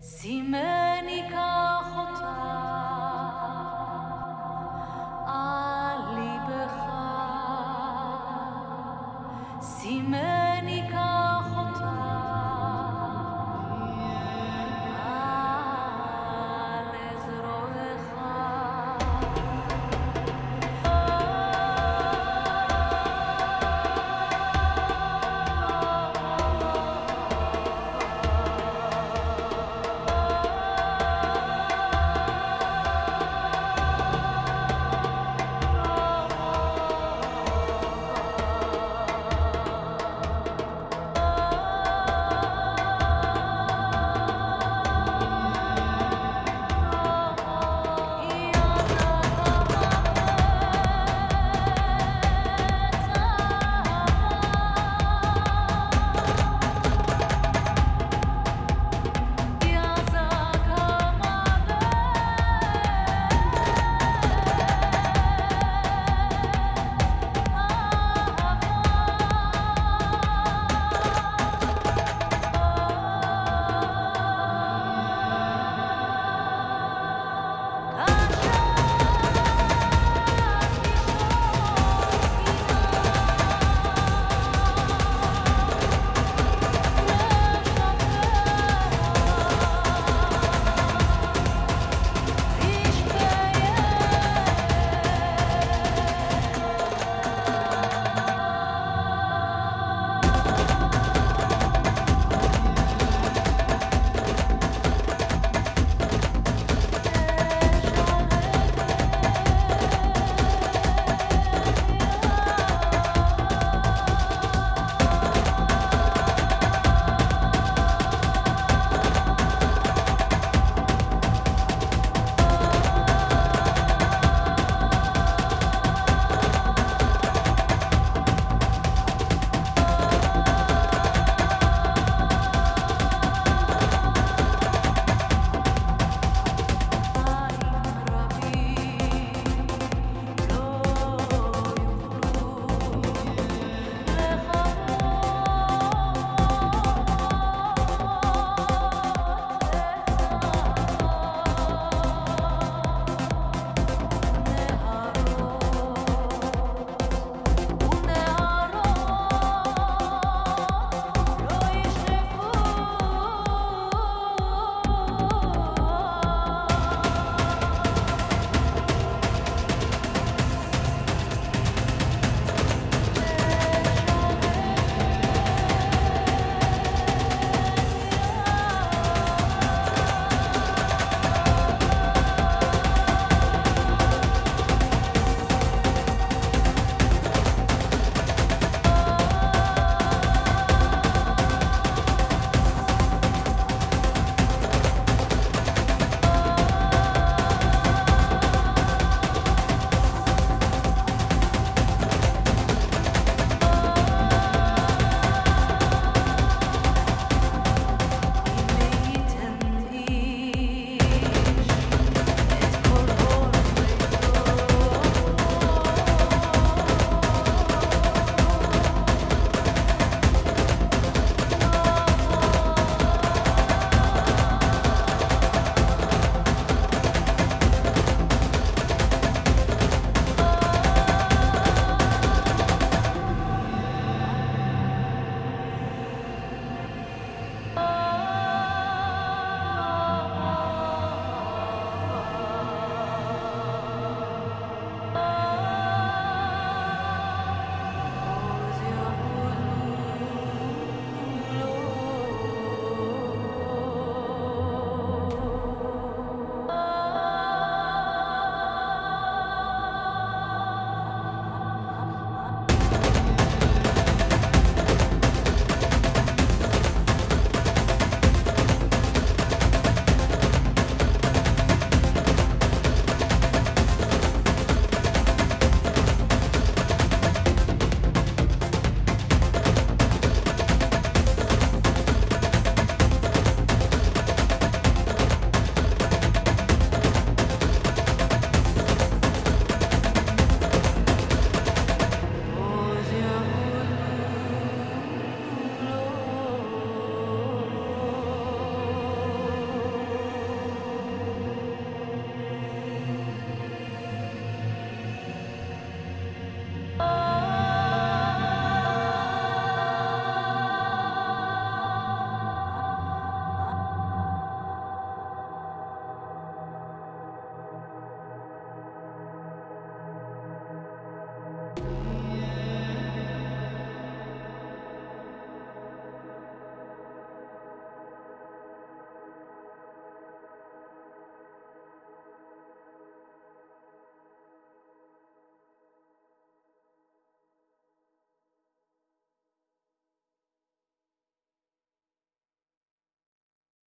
Simenica